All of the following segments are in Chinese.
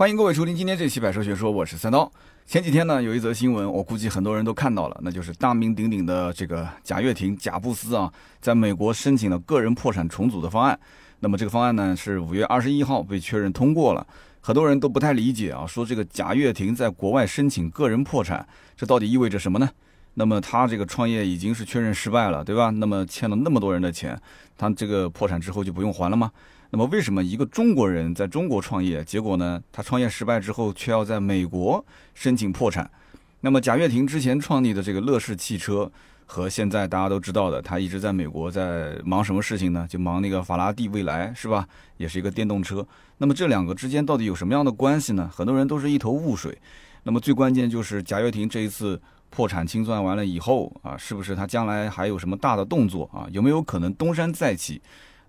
欢迎各位收听今天这期《百车学说》，我是三刀。前几天呢，有一则新闻，我估计很多人都看到了，那就是大名鼎鼎的这个贾跃亭贾布斯啊，在美国申请了个人破产重组的方案。那么这个方案呢，是五月二十一号被确认通过了。很多人都不太理解啊，说这个贾跃亭在国外申请个人破产，这到底意味着什么呢？那么他这个创业已经是确认失败了，对吧？那么欠了那么多人的钱，他这个破产之后就不用还了吗？那么为什么一个中国人在中国创业，结果呢？他创业失败之后，却要在美国申请破产？那么贾跃亭之前创立的这个乐视汽车，和现在大家都知道的，他一直在美国在忙什么事情呢？就忙那个法拉第未来，是吧？也是一个电动车。那么这两个之间到底有什么样的关系呢？很多人都是一头雾水。那么最关键就是贾跃亭这一次破产清算完了以后啊，是不是他将来还有什么大的动作啊？有没有可能东山再起？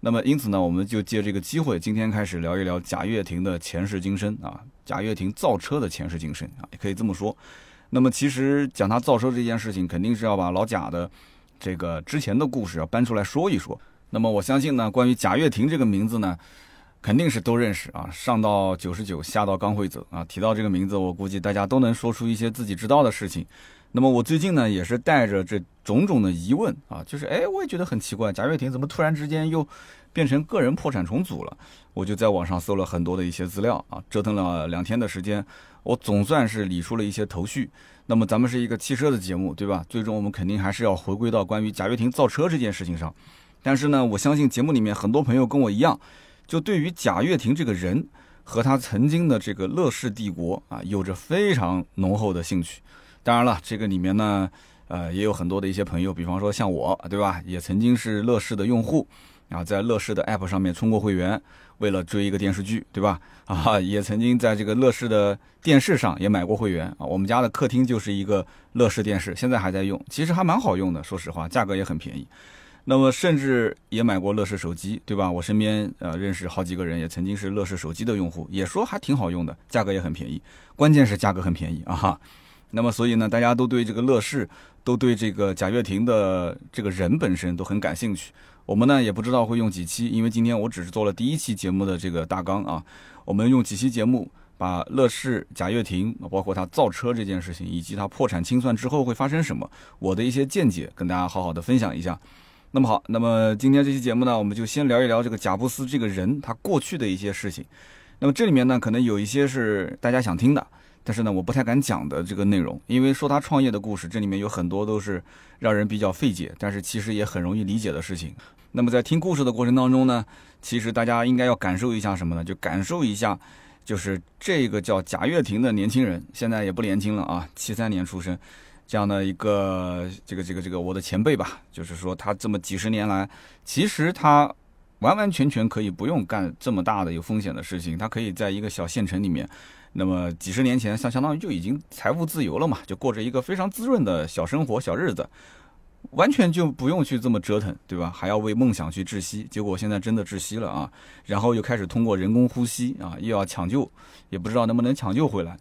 那么，因此呢，我们就借这个机会，今天开始聊一聊贾跃亭的前世今生啊，贾跃亭造车的前世今生啊，也可以这么说。那么，其实讲他造车这件事情，肯定是要把老贾的这个之前的故事要搬出来说一说。那么，我相信呢，关于贾跃亭这个名字呢，肯定是都认识啊，上到九十九，下到刚会走啊，提到这个名字，我估计大家都能说出一些自己知道的事情。那么我最近呢，也是带着这种种的疑问啊，就是哎，我也觉得很奇怪，贾跃亭怎么突然之间又变成个人破产重组了？我就在网上搜了很多的一些资料啊，折腾了两天的时间，我总算是理出了一些头绪。那么咱们是一个汽车的节目，对吧？最终我们肯定还是要回归到关于贾跃亭造车这件事情上。但是呢，我相信节目里面很多朋友跟我一样，就对于贾跃亭这个人和他曾经的这个乐视帝国啊，有着非常浓厚的兴趣。当然了，这个里面呢，呃，也有很多的一些朋友，比方说像我，对吧？也曾经是乐视的用户，啊，在乐视的 App 上面充过会员，为了追一个电视剧，对吧？啊，也曾经在这个乐视的电视上也买过会员啊。我们家的客厅就是一个乐视电视，现在还在用，其实还蛮好用的，说实话，价格也很便宜。那么甚至也买过乐视手机，对吧？我身边呃认识好几个人也曾经是乐视手机的用户，也说还挺好用的，价格也很便宜，关键是价格很便宜啊哈。那么，所以呢，大家都对这个乐视，都对这个贾跃亭的这个人本身都很感兴趣。我们呢也不知道会用几期，因为今天我只是做了第一期节目的这个大纲啊。我们用几期节目，把乐视、贾跃亭，包括他造车这件事情，以及他破产清算之后会发生什么，我的一些见解，跟大家好好的分享一下。那么好，那么今天这期节目呢，我们就先聊一聊这个贾布斯这个人他过去的一些事情。那么这里面呢，可能有一些是大家想听的。但是呢，我不太敢讲的这个内容，因为说他创业的故事，这里面有很多都是让人比较费解，但是其实也很容易理解的事情。那么在听故事的过程当中呢，其实大家应该要感受一下什么呢？就感受一下，就是这个叫贾跃亭的年轻人，现在也不年轻了啊，七三年出生，这样的一个这个这个这个我的前辈吧，就是说他这么几十年来，其实他完完全全可以不用干这么大的有风险的事情，他可以在一个小县城里面。那么几十年前，相相当于就已经财务自由了嘛，就过着一个非常滋润的小生活、小日子，完全就不用去这么折腾，对吧？还要为梦想去窒息，结果现在真的窒息了啊！然后又开始通过人工呼吸啊，又要抢救，也不知道能不能抢救回来。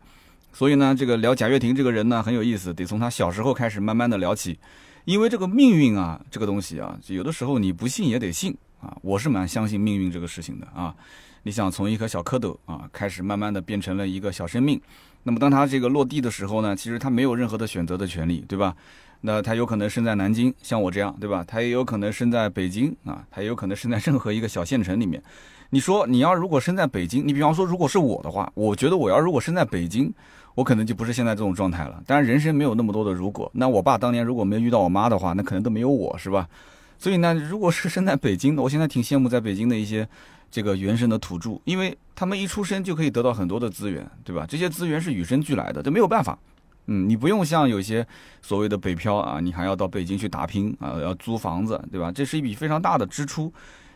所以呢，这个聊贾跃亭这个人呢很有意思，得从他小时候开始慢慢的聊起，因为这个命运啊，这个东西啊，有的时候你不信也得信啊。我是蛮相信命运这个事情的啊。你想从一颗小蝌蚪啊，开始慢慢的变成了一个小生命，那么当他这个落地的时候呢，其实他没有任何的选择的权利，对吧？那他有可能生在南京，像我这样，对吧？他也有可能生在北京啊，他也有可能生在任何一个小县城里面。你说你要如果生在北京，你比方说如果是我的话，我觉得我要如果生在北京，我可能就不是现在这种状态了。当然人生没有那么多的如果，那我爸当年如果没有遇到我妈的话，那可能都没有我是吧？所以呢，如果是生在北京的，我现在挺羡慕在北京的一些。这个原生的土著，因为他们一出生就可以得到很多的资源，对吧？这些资源是与生俱来的，这没有办法。嗯，你不用像有些所谓的北漂啊，你还要到北京去打拼啊，要租房子，对吧？这是一笔非常大的支出。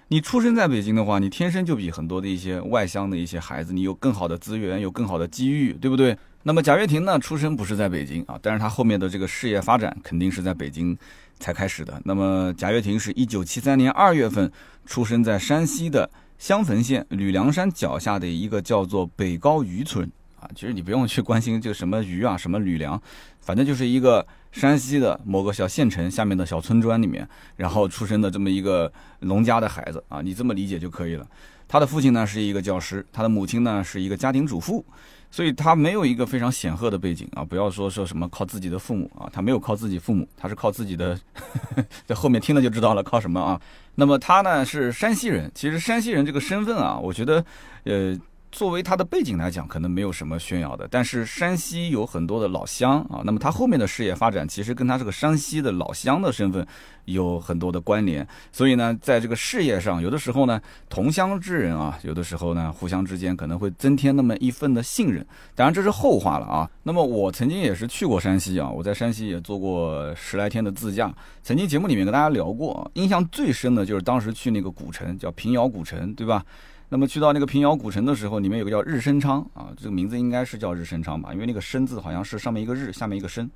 你出生在北京的话，你天生就比很多的一些外乡的一些孩子，你有更好的资源，有更好的机遇，对不对？那么贾跃亭呢，出生不是在北京啊，但是他后面的这个事业发展肯定是在北京才开始的。那么贾跃亭是一九七三年二月份出生在山西的。襄汾县吕梁山脚下的一个叫做北高渔村啊，其实你不用去关心这个什么渔啊，什么吕梁，反正就是一个山西的某个小县城下面的小村庄里面，然后出生的这么一个农家的孩子啊，你这么理解就可以了。他的父亲呢是一个教师，他的母亲呢是一个家庭主妇，所以他没有一个非常显赫的背景啊。不要说说什么靠自己的父母啊，他没有靠自己父母，他是靠自己的，在后面听了就知道了，靠什么啊？那么他呢是山西人，其实山西人这个身份啊，我觉得，呃。作为他的背景来讲，可能没有什么炫耀的。但是山西有很多的老乡啊，那么他后面的事业发展，其实跟他这个山西的老乡的身份有很多的关联。所以呢，在这个事业上，有的时候呢，同乡之人啊，有的时候呢，互相之间可能会增添那么一份的信任。当然这是后话了啊。那么我曾经也是去过山西啊，我在山西也做过十来天的自驾。曾经节目里面跟大家聊过，印象最深的就是当时去那个古城，叫平遥古城，对吧？那么去到那个平遥古城的时候，里面有个叫日升昌啊，这个名字应该是叫日升昌吧，因为那个“升”字好像是上面一个日，下面一个“升”。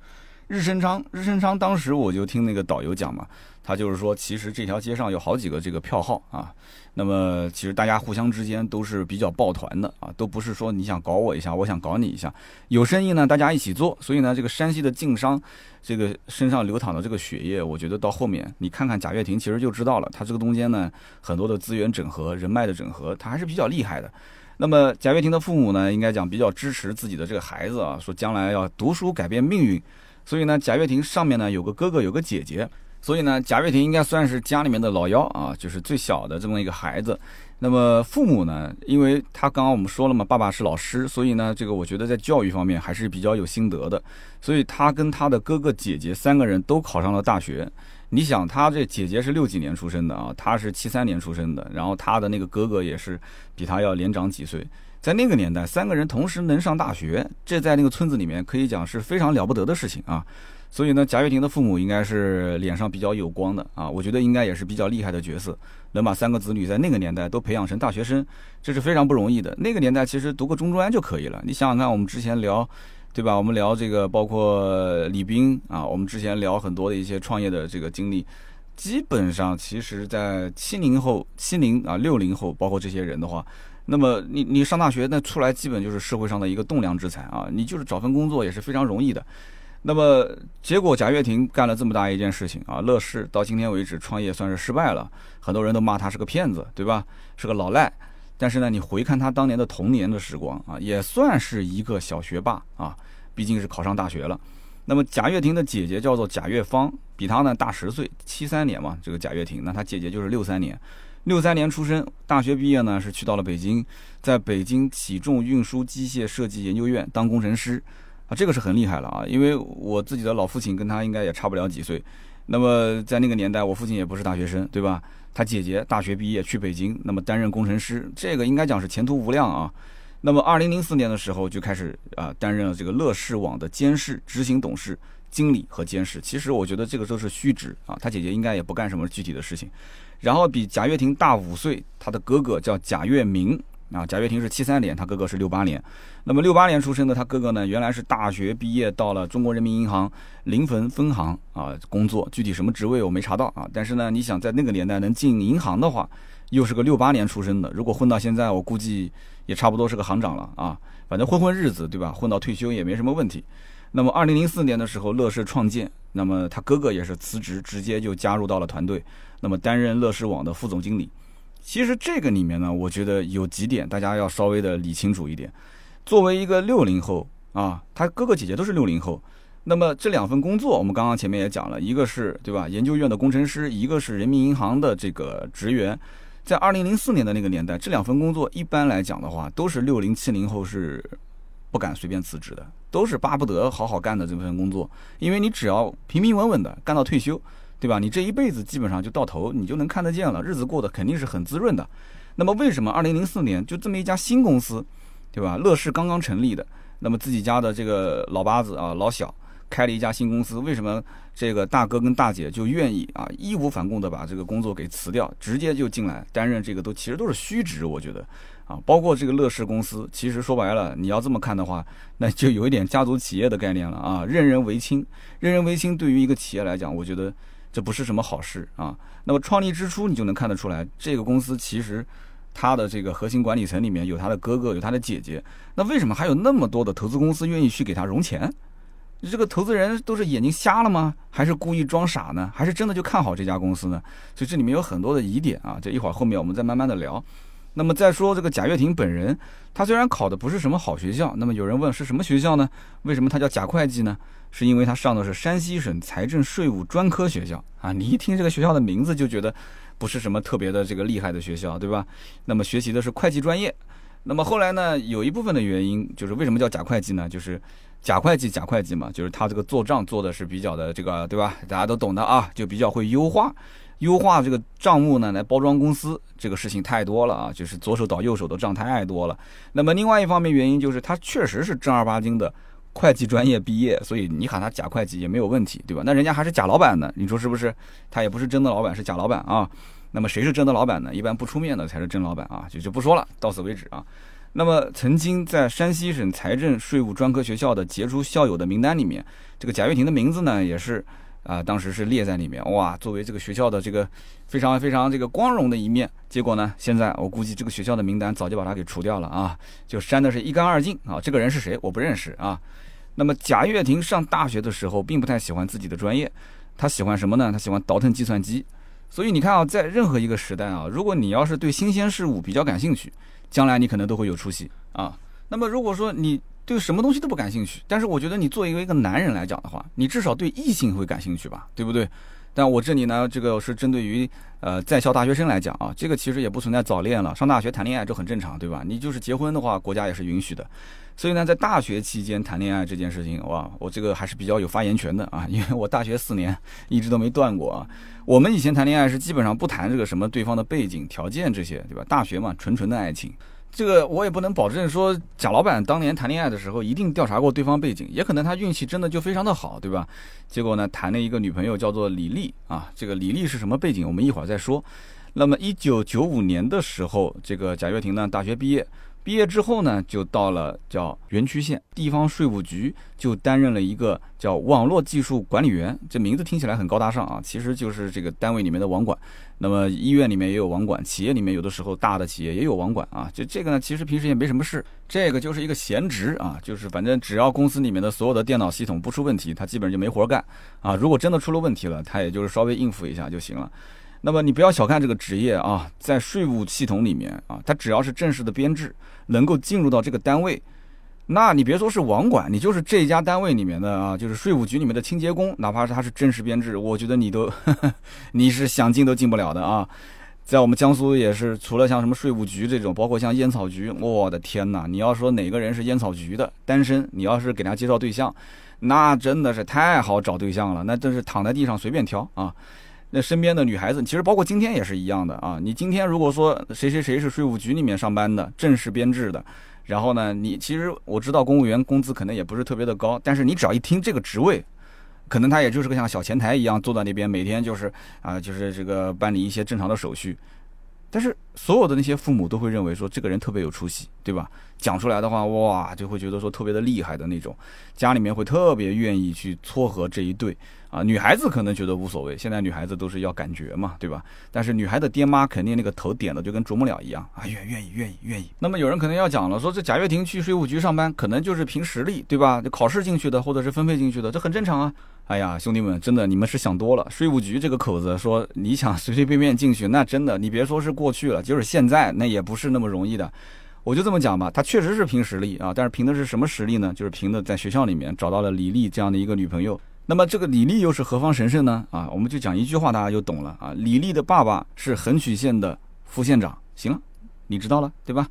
日升昌，日升昌，当时我就听那个导游讲嘛，他就是说，其实这条街上有好几个这个票号啊，那么其实大家互相之间都是比较抱团的啊，都不是说你想搞我一下，我想搞你一下，有生意呢大家一起做，所以呢，这个山西的晋商，这个身上流淌的这个血液，我觉得到后面你看看贾跃亭，其实就知道了，他这个中间呢很多的资源整合、人脉的整合，他还是比较厉害的。那么贾跃亭的父母呢，应该讲比较支持自己的这个孩子啊，说将来要读书改变命运。所以呢，贾跃亭上面呢有个哥哥，有个姐姐，所以呢，贾跃亭应该算是家里面的老幺啊，就是最小的这么一个孩子。那么父母呢，因为他刚刚我们说了嘛，爸爸是老师，所以呢，这个我觉得在教育方面还是比较有心得的。所以他跟他的哥哥姐姐三个人都考上了大学。你想，他这姐姐是六几年出生的啊，他是七三年出生的，然后他的那个哥哥也是比他要年长几岁。在那个年代，三个人同时能上大学，这在那个村子里面可以讲是非常了不得的事情啊。所以呢，贾跃亭的父母应该是脸上比较有光的啊，我觉得应该也是比较厉害的角色，能把三个子女在那个年代都培养成大学生，这是非常不容易的。那个年代其实读个中专就可以了。你想想看，我们之前聊，对吧？我们聊这个，包括李斌啊，我们之前聊很多的一些创业的这个经历，基本上其实在七零后、七零啊、六零后，包括这些人的话。那么你你上大学那出来基本就是社会上的一个栋梁之才啊，你就是找份工作也是非常容易的。那么结果贾跃亭干了这么大一件事情啊，乐视到今天为止创业算是失败了，很多人都骂他是个骗子，对吧？是个老赖。但是呢，你回看他当年的童年的时光啊，也算是一个小学霸啊，毕竟是考上大学了。那么贾跃亭的姐姐叫做贾跃芳，比他呢大十岁，七三年嘛，这个贾跃亭，那他姐姐就是六三年。六三年出生，大学毕业呢是去到了北京，在北京起重运输机械设计研究院当工程师，啊，这个是很厉害了啊！因为我自己的老父亲跟他应该也差不了几岁，那么在那个年代，我父亲也不是大学生，对吧？他姐姐大学毕业去北京，那么担任工程师，这个应该讲是前途无量啊。那么二零零四年的时候就开始啊担任了这个乐视网的监事、执行董事、经理和监事。其实我觉得这个都是虚职啊，他姐姐应该也不干什么具体的事情。然后比贾跃亭大五岁，他的哥哥叫贾跃明啊。贾跃亭是七三年，他哥哥是六八年。那么六八年出生的他哥哥呢，原来是大学毕业到了中国人民银行临汾分行啊工作，具体什么职位我没查到啊。但是呢，你想在那个年代能进银行的话，又是个六八年出生的，如果混到现在，我估计也差不多是个行长了啊。反正混混日子，对吧？混到退休也没什么问题。那么二零零四年的时候，乐视创建，那么他哥哥也是辞职，直接就加入到了团队。那么担任乐视网的副总经理，其实这个里面呢，我觉得有几点大家要稍微的理清楚一点。作为一个六零后啊，他哥哥姐姐都是六零后，那么这两份工作，我们刚刚前面也讲了，一个是对吧，研究院的工程师，一个是人民银行的这个职员，在二零零四年的那个年代，这两份工作一般来讲的话，都是六零七零后是不敢随便辞职的，都是巴不得好好干的这份工作，因为你只要平平稳稳的干到退休。对吧？你这一辈子基本上就到头，你就能看得见了，日子过得肯定是很滋润的。那么为什么二零零四年就这么一家新公司，对吧？乐视刚刚成立的，那么自己家的这个老八子啊，老小开了一家新公司，为什么这个大哥跟大姐就愿意啊义无反顾的把这个工作给辞掉，直接就进来担任这个都其实都是虚职，我觉得啊，包括这个乐视公司，其实说白了，你要这么看的话，那就有一点家族企业的概念了啊，任人唯亲，任人唯亲对于一个企业来讲，我觉得。这不是什么好事啊！那么创立之初，你就能看得出来，这个公司其实它的这个核心管理层里面有他的哥哥，有他的姐姐。那为什么还有那么多的投资公司愿意去给他融钱？这个投资人都是眼睛瞎了吗？还是故意装傻呢？还是真的就看好这家公司呢？所以这里面有很多的疑点啊！这一会儿后面我们再慢慢的聊。那么再说这个贾跃亭本人，他虽然考的不是什么好学校，那么有人问是什么学校呢？为什么他叫贾会计呢？是因为他上的是山西省财政税务专科学校啊！你一听这个学校的名字就觉得不是什么特别的这个厉害的学校，对吧？那么学习的是会计专业。那么后来呢，有一部分的原因就是为什么叫贾会计呢？就是贾会计，贾会计嘛，就是他这个做账做的是比较的这个，对吧？大家都懂的啊，就比较会优化。优化这个账目呢，来包装公司，这个事情太多了啊，就是左手倒右手的账太多了。那么另外一方面原因就是他确实是正儿八经的会计专业毕业，所以你喊他假会计也没有问题，对吧？那人家还是假老板呢，你说是不是？他也不是真的老板，是假老板啊。那么谁是真的老板呢？一般不出面的才是真老板啊，就就不说了，到此为止啊。那么曾经在山西省财政税务专科学校的杰出校友的名单里面，这个贾跃亭的名字呢也是。啊，当时是列在里面哇，作为这个学校的这个非常非常这个光荣的一面。结果呢，现在我估计这个学校的名单早就把他给除掉了啊，就删的是一干二净啊。这个人是谁？我不认识啊。那么贾跃亭上大学的时候，并不太喜欢自己的专业，他喜欢什么呢？他喜欢倒腾计算机。所以你看啊，在任何一个时代啊，如果你要是对新鲜事物比较感兴趣，将来你可能都会有出息啊。那么如果说你对什么东西都不感兴趣，但是我觉得你作为一个一个男人来讲的话，你至少对异性会感兴趣吧，对不对？但我这里呢，这个是针对于呃在校大学生来讲啊，这个其实也不存在早恋了，上大学谈恋爱这很正常，对吧？你就是结婚的话，国家也是允许的。所以呢，在大学期间谈恋爱这件事情，哇，我这个还是比较有发言权的啊，因为我大学四年一直都没断过啊。我们以前谈恋爱是基本上不谈这个什么对方的背景条件这些，对吧？大学嘛，纯纯的爱情。这个我也不能保证说贾老板当年谈恋爱的时候一定调查过对方背景，也可能他运气真的就非常的好，对吧？结果呢，谈了一个女朋友叫做李丽啊，这个李丽是什么背景，我们一会儿再说。那么一九九五年的时候，这个贾跃亭呢大学毕业。毕业之后呢，就到了叫园区县地方税务局，就担任了一个叫网络技术管理员。这名字听起来很高大上啊，其实就是这个单位里面的网管。那么医院里面也有网管，企业里面有的时候大的企业也有网管啊。就这个呢，其实平时也没什么事，这个就是一个闲职啊，就是反正只要公司里面的所有的电脑系统不出问题，他基本上就没活干啊。如果真的出了问题了，他也就是稍微应付一下就行了。那么你不要小看这个职业啊，在税务系统里面啊，它只要是正式的编制，能够进入到这个单位，那你别说是网管，你就是这家单位里面的啊，就是税务局里面的清洁工，哪怕是他是正式编制，我觉得你都 你是想进都进不了的啊。在我们江苏也是，除了像什么税务局这种，包括像烟草局，我的天哪！你要说哪个人是烟草局的单身，你要是给他介绍对象，那真的是太好找对象了，那真是躺在地上随便挑啊。那身边的女孩子，其实包括今天也是一样的啊。你今天如果说谁谁谁是税务局里面上班的，正式编制的，然后呢，你其实我知道公务员工资可能也不是特别的高，但是你只要一听这个职位，可能他也就是个像小前台一样坐在那边，每天就是啊，就是这个办理一些正常的手续。但是所有的那些父母都会认为说这个人特别有出息，对吧？讲出来的话，哇，就会觉得说特别的厉害的那种，家里面会特别愿意去撮合这一对。啊，女孩子可能觉得无所谓，现在女孩子都是要感觉嘛，对吧？但是女孩的爹妈肯定那个头点的就跟啄木鸟一样啊，愿愿意愿意愿意。那么有人可能要讲了，说这贾跃亭去税务局上班，可能就是凭实力，对吧？考试进去的，或者是分配进去的，这很正常啊。哎呀，兄弟们，真的你们是想多了。税务局这个口子，说你想随随便便进去，那真的你别说是过去了，就是现在那也不是那么容易的。我就这么讲吧，他确实是凭实力啊，但是凭的是什么实力呢？就是凭的在学校里面找到了李丽这样的一个女朋友。那么这个李丽又是何方神圣呢？啊，我们就讲一句话，大家就懂了啊。李丽的爸爸是横曲县的副县长，行了，你知道了对吧？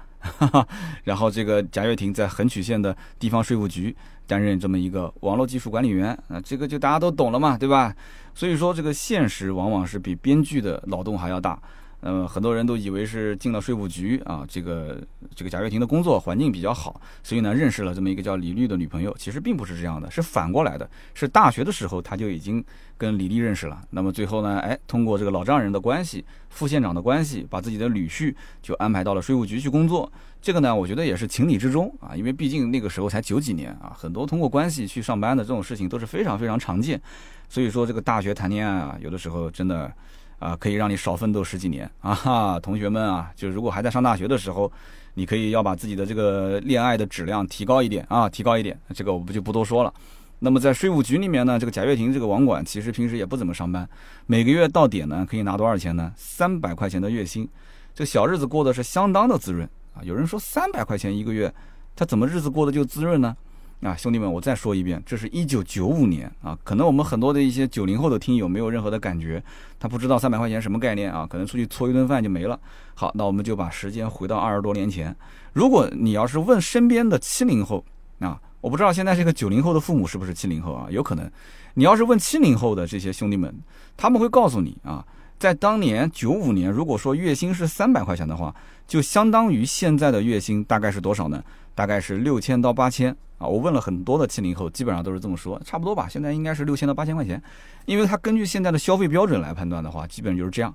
然后这个贾跃亭在横曲县的地方税务局担任这么一个网络技术管理员，啊，这个就大家都懂了嘛，对吧？所以说这个现实往往是比编剧的脑洞还要大。呃，很多人都以为是进了税务局啊，这个这个贾跃亭的工作环境比较好，所以呢认识了这么一个叫李丽的女朋友。其实并不是这样的，是反过来的，是大学的时候他就已经跟李丽认识了。那么最后呢，哎，通过这个老丈人的关系、副县长的关系，把自己的女婿就安排到了税务局去工作。这个呢，我觉得也是情理之中啊，因为毕竟那个时候才九几年啊，很多通过关系去上班的这种事情都是非常非常常见。所以说这个大学谈恋爱啊，有的时候真的。啊，可以让你少奋斗十几年 啊！哈，同学们啊，就如果还在上大学的时候，你可以要把自己的这个恋爱的质量提高一点啊，提高一点。这个我不就不多说了。那么在税务局里面呢，这个贾跃亭这个网管其实平时也不怎么上班，每个月到点呢可以拿多少钱呢？三百块钱的月薪。这小日子过得是相当的滋润啊。有人说三百块钱一个月，他怎么日子过得就滋润呢？啊，兄弟们，我再说一遍，这是一九九五年啊，可能我们很多的一些九零后的听友没有任何的感觉，他不知道三百块钱什么概念啊，可能出去搓一顿饭就没了。好，那我们就把时间回到二十多年前，如果你要是问身边的七零后啊，我不知道现在这个九零后的父母是不是七零后啊，有可能，你要是问七零后的这些兄弟们，他们会告诉你啊，在当年九五年，如果说月薪是三百块钱的话，就相当于现在的月薪大概是多少呢？大概是六千到八千啊，我问了很多的七零后，基本上都是这么说，差不多吧。现在应该是六千到八千块钱，因为他根据现在的消费标准来判断的话，基本就是这样。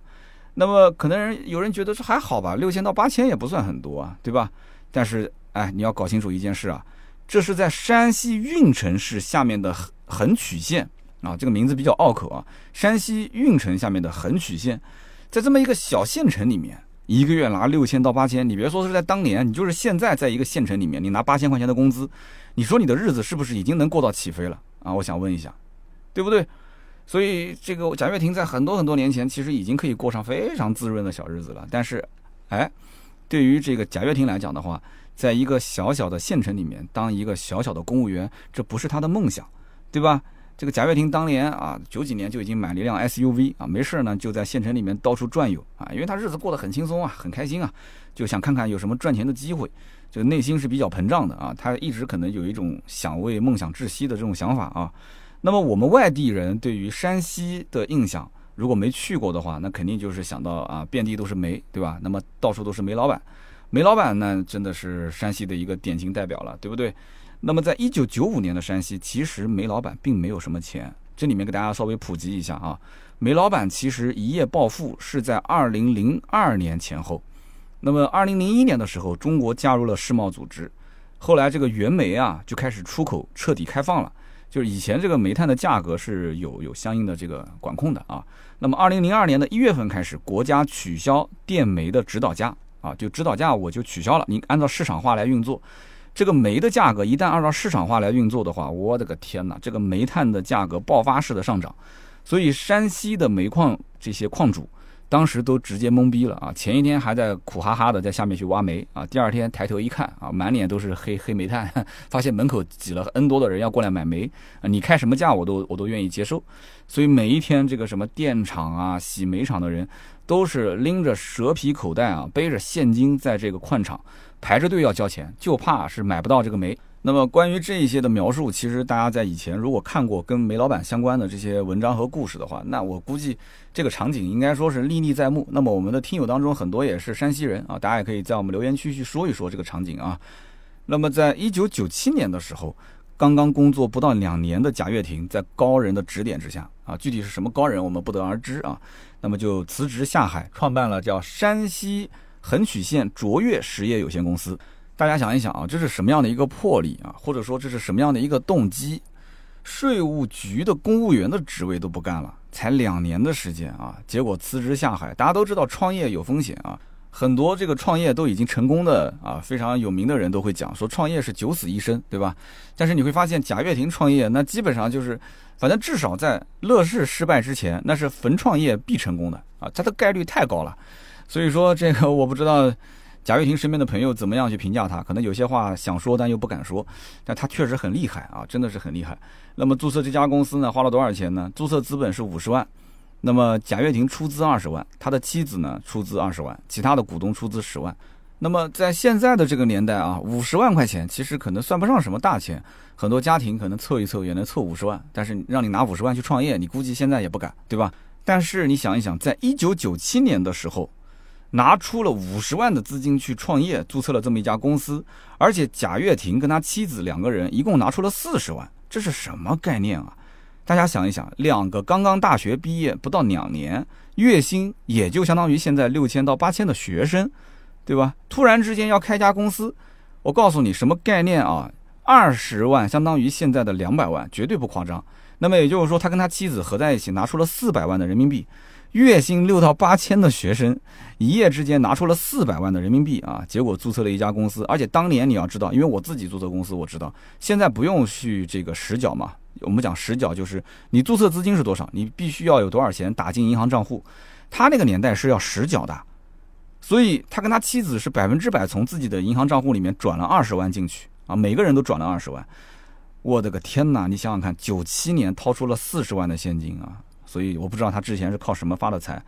那么可能有人觉得说还好吧，六千到八千也不算很多啊，对吧？但是哎，你要搞清楚一件事啊，这是在山西运城市下面的横曲县啊，这个名字比较拗口啊，山西运城下面的横曲县，在这么一个小县城里面。一个月拿六千到八千，你别说是在当年，你就是现在在一个县城里面，你拿八千块钱的工资，你说你的日子是不是已经能过到起飞了啊？我想问一下，对不对？所以这个贾跃亭在很多很多年前，其实已经可以过上非常滋润的小日子了。但是，哎，对于这个贾跃亭来讲的话，在一个小小的县城里面当一个小小的公务员，这不是他的梦想，对吧？这个贾跃亭当年啊，九几年就已经买了一辆 SUV 啊，没事呢就在县城里面到处转悠啊，因为他日子过得很轻松啊，很开心啊，就想看看有什么赚钱的机会，就内心是比较膨胀的啊，他一直可能有一种想为梦想窒息的这种想法啊。那么我们外地人对于山西的印象，如果没去过的话，那肯定就是想到啊，遍地都是煤，对吧？那么到处都是煤老板，煤老板那真的是山西的一个典型代表了，对不对？那么，在一九九五年的山西，其实煤老板并没有什么钱。这里面给大家稍微普及一下啊，煤老板其实一夜暴富是在二零零二年前后。那么，二零零一年的时候，中国加入了世贸组织，后来这个原煤啊就开始出口彻底开放了。就是以前这个煤炭的价格是有有相应的这个管控的啊。那么，二零零二年的一月份开始，国家取消电煤的指导价啊，就指导价我就取消了，你按照市场化来运作。这个煤的价格一旦按照市场化来运作的话，我的个天哪！这个煤炭的价格爆发式的上涨，所以山西的煤矿这些矿主当时都直接懵逼了啊！前一天还在苦哈哈的在下面去挖煤啊，第二天抬头一看啊，满脸都是黑黑煤炭，发现门口挤了 N 多的人要过来买煤啊！你开什么价我都我都愿意接受，所以每一天这个什么电厂啊、洗煤厂的人都是拎着蛇皮口袋啊，背着现金在这个矿场。排着队要交钱，就怕是买不到这个煤。那么关于这一些的描述，其实大家在以前如果看过跟煤老板相关的这些文章和故事的话，那我估计这个场景应该说是历历在目。那么我们的听友当中很多也是山西人啊，大家也可以在我们留言区去说一说这个场景啊。那么在一九九七年的时候，刚刚工作不到两年的贾跃亭，在高人的指点之下啊，具体是什么高人我们不得而知啊。那么就辞职下海，创办了叫山西。横曲线卓越实业有限公司，大家想一想啊，这是什么样的一个魄力啊？或者说这是什么样的一个动机？税务局的公务员的职位都不干了，才两年的时间啊，结果辞职下海。大家都知道创业有风险啊，很多这个创业都已经成功的啊，非常有名的人都会讲说创业是九死一生，对吧？但是你会发现贾跃亭创业那基本上就是，反正至少在乐视失败之前，那是逢创业必成功的啊，他的概率太高了。所以说这个我不知道贾跃亭身边的朋友怎么样去评价他，可能有些话想说但又不敢说，但他确实很厉害啊，真的是很厉害。那么注册这家公司呢，花了多少钱呢？注册资本是五十万，那么贾跃亭出资二十万，他的妻子呢出资二十万，其他的股东出资十万。那么在现在的这个年代啊，五十万块钱其实可能算不上什么大钱，很多家庭可能凑一凑也能凑五十万，但是让你拿五十万去创业，你估计现在也不敢，对吧？但是你想一想，在一九九七年的时候。拿出了五十万的资金去创业，注册了这么一家公司，而且贾跃亭跟他妻子两个人一共拿出了四十万，这是什么概念啊？大家想一想，两个刚刚大学毕业不到两年，月薪也就相当于现在六千到八千的学生，对吧？突然之间要开家公司，我告诉你什么概念啊？二十万相当于现在的两百万，绝对不夸张。那么也就是说，他跟他妻子合在一起拿出了四百万的人民币。月薪六到八千的学生，一夜之间拿出了四百万的人民币啊！结果注册了一家公司，而且当年你要知道，因为我自己注册公司，我知道现在不用去这个实缴嘛。我们讲实缴就是你注册资金是多少，你必须要有多少钱打进银行账户。他那个年代是要实缴的，所以他跟他妻子是百分之百从自己的银行账户里面转了二十万进去啊，每个人都转了二十万。我的个天哪！你想想看，九七年掏出了四十万的现金啊，所以我不知道他之前是靠什么发的财。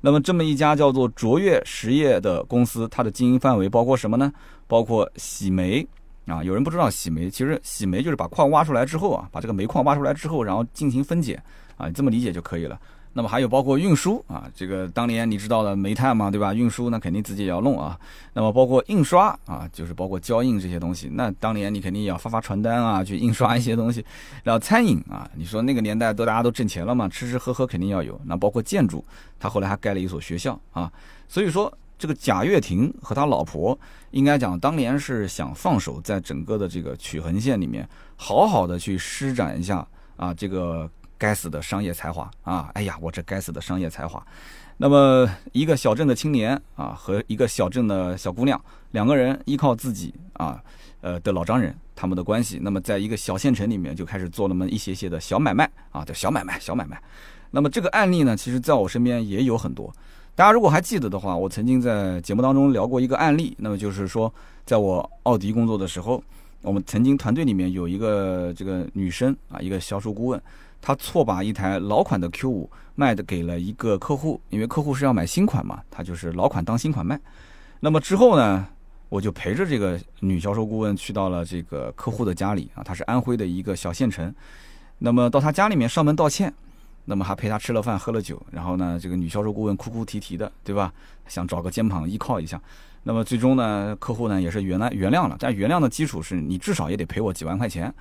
那么这么一家叫做卓越实业的公司，它的经营范围包括什么呢？包括洗煤啊。有人不知道洗煤，其实洗煤就是把矿挖出来之后啊，把这个煤矿挖出来之后，然后进行分解啊，你这么理解就可以了。那么还有包括运输啊，这个当年你知道的煤炭嘛，对吧？运输那肯定自己也要弄啊。那么包括印刷啊，就是包括胶印这些东西，那当年你肯定也要发发传单啊，去印刷一些东西。然后餐饮啊，你说那个年代都大家都挣钱了嘛，吃吃喝喝肯定要有。那包括建筑，他后来还盖了一所学校啊。所以说这个贾跃亭和他老婆，应该讲当年是想放手在整个的这个曲横线里面，好好的去施展一下啊这个。该死的商业才华啊！哎呀，我这该死的商业才华。那么，一个小镇的青年啊，和一个小镇的小姑娘，两个人依靠自己啊，呃的老丈人他们的关系，那么在一个小县城里面就开始做那么一些些的小买卖啊，叫小买卖，小买卖。那么这个案例呢，其实在我身边也有很多。大家如果还记得的话，我曾经在节目当中聊过一个案例，那么就是说，在我奥迪工作的时候，我们曾经团队里面有一个这个女生啊，一个销售顾问。他错把一台老款的 Q 五卖的给了一个客户，因为客户是要买新款嘛，他就是老款当新款卖。那么之后呢，我就陪着这个女销售顾问去到了这个客户的家里啊，他是安徽的一个小县城。那么到他家里面上门道歉，那么还陪他吃了饭喝了酒，然后呢，这个女销售顾问哭哭啼啼的，对吧？想找个肩膀依靠一下。那么最终呢，客户呢也是原来原谅了，但原谅的基础是你至少也得赔我几万块钱。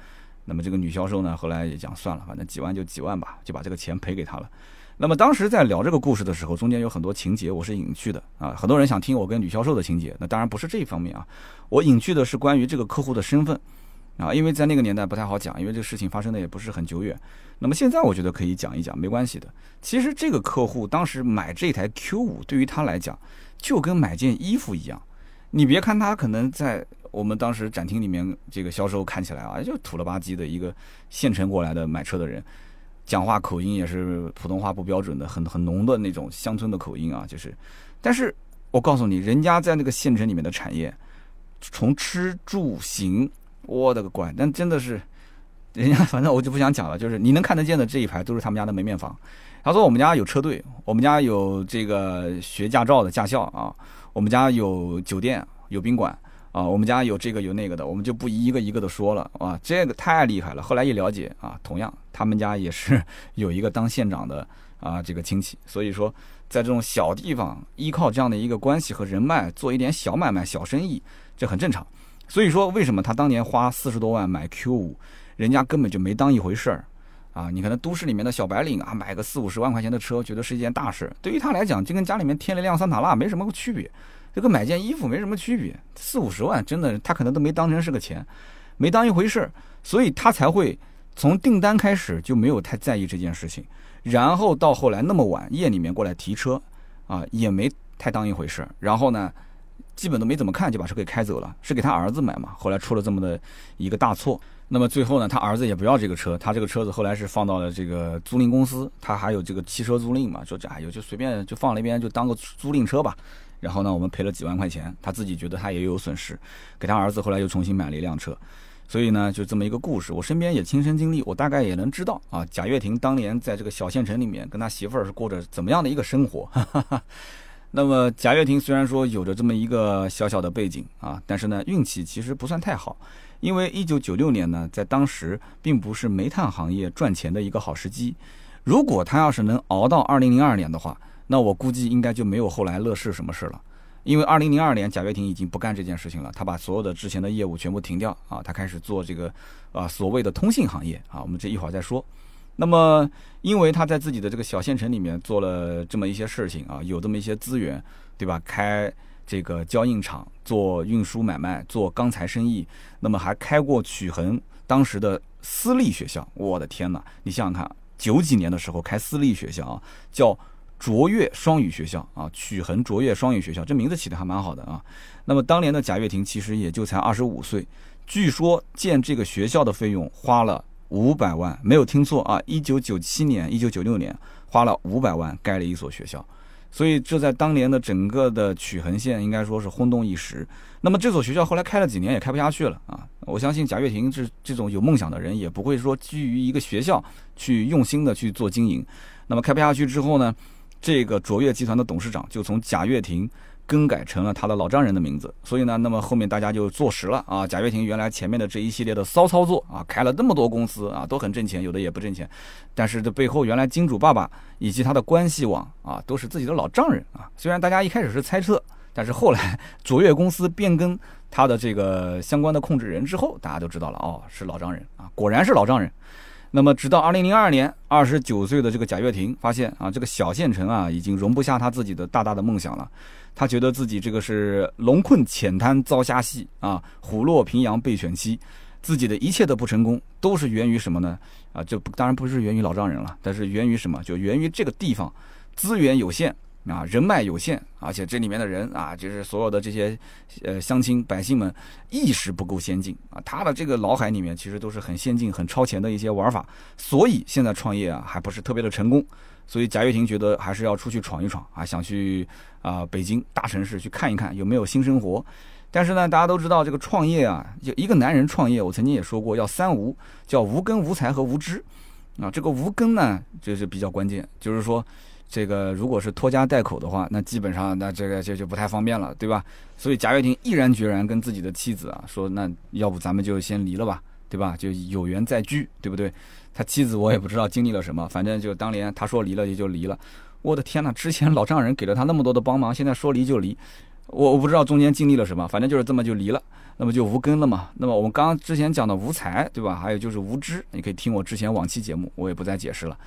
那么这个女销售呢，后来也讲算了，反正几万就几万吧，就把这个钱赔给他了。那么当时在聊这个故事的时候，中间有很多情节，我是隐去的啊。很多人想听我跟女销售的情节，那当然不是这一方面啊。我隐去的是关于这个客户的身份啊，因为在那个年代不太好讲，因为这个事情发生的也不是很久远。那么现在我觉得可以讲一讲，没关系的。其实这个客户当时买这台 Q 五，对于他来讲就跟买件衣服一样。你别看他可能在。我们当时展厅里面，这个销售看起来啊，就土了吧唧的一个县城过来的买车的人，讲话口音也是普通话不标准的，很很浓的那种乡村的口音啊，就是。但是我告诉你，人家在那个县城里面的产业，从吃住行，我的个乖！但真的是，人家反正我就不想讲了，就是你能看得见的这一排都是他们家的门面房。他说我们家有车队，我们家有这个学驾照的驾校啊，我们家有酒店，有宾馆。啊，我们家有这个有那个的，我们就不一个一个的说了啊，这个太厉害了。后来一了解啊，同样他们家也是有一个当县长的啊这个亲戚，所以说在这种小地方依靠这样的一个关系和人脉做一点小买卖、小生意，这很正常。所以说为什么他当年花四十多万买 Q 五，人家根本就没当一回事儿啊？你可能都市里面的小白领啊，买个四五十万块钱的车，觉得是一件大事，对于他来讲，就跟家里面添了一辆桑塔纳没什么区别。这个买件衣服没什么区别，四五十万真的他可能都没当成是个钱，没当一回事儿，所以他才会从订单开始就没有太在意这件事情，然后到后来那么晚夜里面过来提车，啊也没太当一回事儿，然后呢基本都没怎么看就把车给开走了，是给他儿子买嘛，后来出了这么的一个大错，那么最后呢他儿子也不要这个车，他这个车子后来是放到了这个租赁公司，他还有这个汽车租赁嘛，说这哎呦就随便就放那边就当个租赁车吧。然后呢，我们赔了几万块钱，他自己觉得他也有损失，给他儿子后来又重新买了一辆车，所以呢，就这么一个故事，我身边也亲身经历，我大概也能知道啊，贾跃亭当年在这个小县城里面跟他媳妇儿是过着怎么样的一个生活。那么贾跃亭虽然说有着这么一个小小的背景啊，但是呢，运气其实不算太好，因为一九九六年呢，在当时并不是煤炭行业赚钱的一个好时机，如果他要是能熬到二零零二年的话。那我估计应该就没有后来乐视什么事了，因为二零零二年贾跃亭已经不干这件事情了，他把所有的之前的业务全部停掉啊，他开始做这个啊所谓的通信行业啊，我们这一会儿再说。那么因为他在自己的这个小县城里面做了这么一些事情啊，有这么一些资源，对吧？开这个胶印厂，做运输买卖，做钢材生意，那么还开过曲恒当时的私立学校。我的天哪，你想想看，九几年的时候开私立学校啊，叫。卓越双语学校啊，曲恒卓越双语学校，这名字起的还蛮好的啊。那么当年的贾跃亭其实也就才二十五岁，据说建这个学校的费用花了五百万，没有听错啊，一九九七年、一九九六年花了五百万盖了一所学校。所以这在当年的整个的曲横县应该说是轰动一时。那么这所学校后来开了几年也开不下去了啊！我相信贾跃亭这这种有梦想的人也不会说基于一个学校去用心的去做经营。那么开不下去之后呢，这个卓越集团的董事长就从贾跃亭。更改成了他的老丈人的名字，所以呢，那么后面大家就坐实了啊。贾跃亭原来前面的这一系列的骚操作啊，开了那么多公司啊，都很挣钱，有的也不挣钱，但是这背后原来金主爸爸以及他的关系网啊，都是自己的老丈人啊。虽然大家一开始是猜测，但是后来卓越公司变更他的这个相关的控制人之后，大家都知道了哦，是老丈人啊，果然是老丈人。那么直到二零零二年，二十九岁的这个贾跃亭发现啊，这个小县城啊，已经容不下他自己的大大的梦想了。他觉得自己这个是龙困浅滩遭虾戏啊，虎落平阳被犬欺，自己的一切的不成功都是源于什么呢？啊，就当然不是源于老丈人了，但是源于什么？就源于这个地方资源有限啊，人脉有限，而且这里面的人啊，就是所有的这些呃乡亲百姓们意识不够先进啊，他的这个脑海里面其实都是很先进、很超前的一些玩法，所以现在创业啊还不是特别的成功。所以贾跃亭觉得还是要出去闯一闯啊，想去啊北京大城市去看一看有没有新生活。但是呢，大家都知道这个创业啊，就一个男人创业，我曾经也说过要三无，叫无根、无才和无知。啊，这个无根呢，就是比较关键，就是说这个如果是拖家带口的话，那基本上那这个就就不太方便了，对吧？所以贾跃亭毅然决然跟自己的妻子啊说，那要不咱们就先离了吧，对吧？就有缘再聚，对不对？他妻子我也不知道经历了什么，反正就当年他说离了也就离了。我的天呐，之前老丈人给了他那么多的帮忙，现在说离就离，我我不知道中间经历了什么，反正就是这么就离了，那么就无根了嘛。那么我们刚刚之前讲的无才，对吧？还有就是无知，你可以听我之前往期节目，我也不再解释了。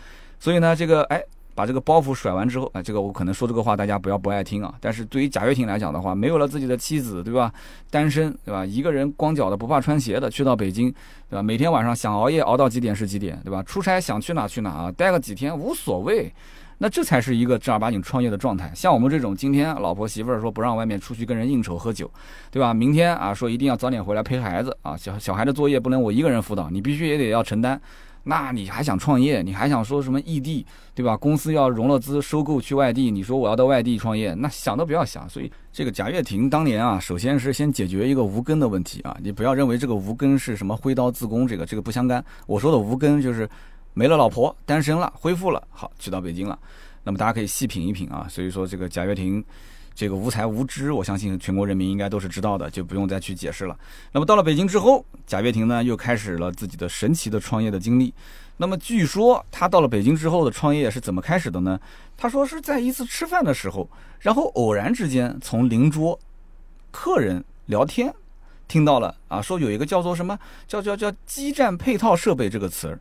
所以呢，这个哎。把这个包袱甩完之后啊，这个我可能说这个话大家不要不爱听啊。但是对于贾跃亭来讲的话，没有了自己的妻子，对吧？单身，对吧？一个人光脚的不怕穿鞋的去到北京，对吧？每天晚上想熬夜熬到几点是几点，对吧？出差想去哪去哪啊，待个几天无所谓。那这才是一个正儿八经创业的状态。像我们这种今天老婆媳妇儿说不让外面出去跟人应酬喝酒，对吧？明天啊说一定要早点回来陪孩子啊，小小孩的作业不能我一个人辅导，你必须也得要承担。那你还想创业？你还想说什么异地，对吧？公司要融了资收购去外地，你说我要到外地创业，那想都不要想。所以这个贾跃亭当年啊，首先是先解决一个无根的问题啊，你不要认为这个无根是什么挥刀自宫，这个这个不相干。我说的无根就是没了老婆，单身了，恢复了，好去到北京了。那么大家可以细品一品啊。所以说这个贾跃亭。这个无才无知，我相信全国人民应该都是知道的，就不用再去解释了。那么到了北京之后，贾跃亭呢又开始了自己的神奇的创业的经历。那么据说他到了北京之后的创业是怎么开始的呢？他说是在一次吃饭的时候，然后偶然之间从邻桌客人聊天听到了啊，说有一个叫做什么叫叫叫基站配套设备这个词儿，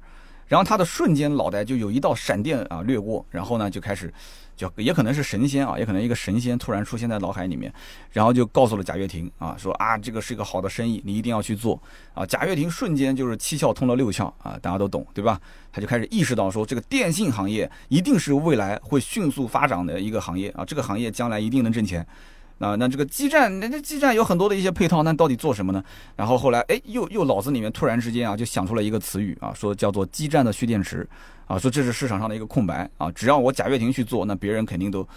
然后他的瞬间脑袋就有一道闪电啊掠过，然后呢就开始。就也可能是神仙啊，也可能一个神仙突然出现在脑海里面，然后就告诉了贾跃亭啊，说啊这个是一个好的生意，你一定要去做啊。贾跃亭瞬间就是七窍通了六窍啊，大家都懂对吧？他就开始意识到说，这个电信行业一定是未来会迅速发展的一个行业啊，这个行业将来一定能挣钱。啊，那这个基站，那这基站有很多的一些配套，那到底做什么呢？然后后来，哎，又又脑子里面突然之间啊，就想出了一个词语啊，说叫做基站的蓄电池。啊，说这是市场上的一个空白啊，只要我贾跃亭去做，那别人肯定都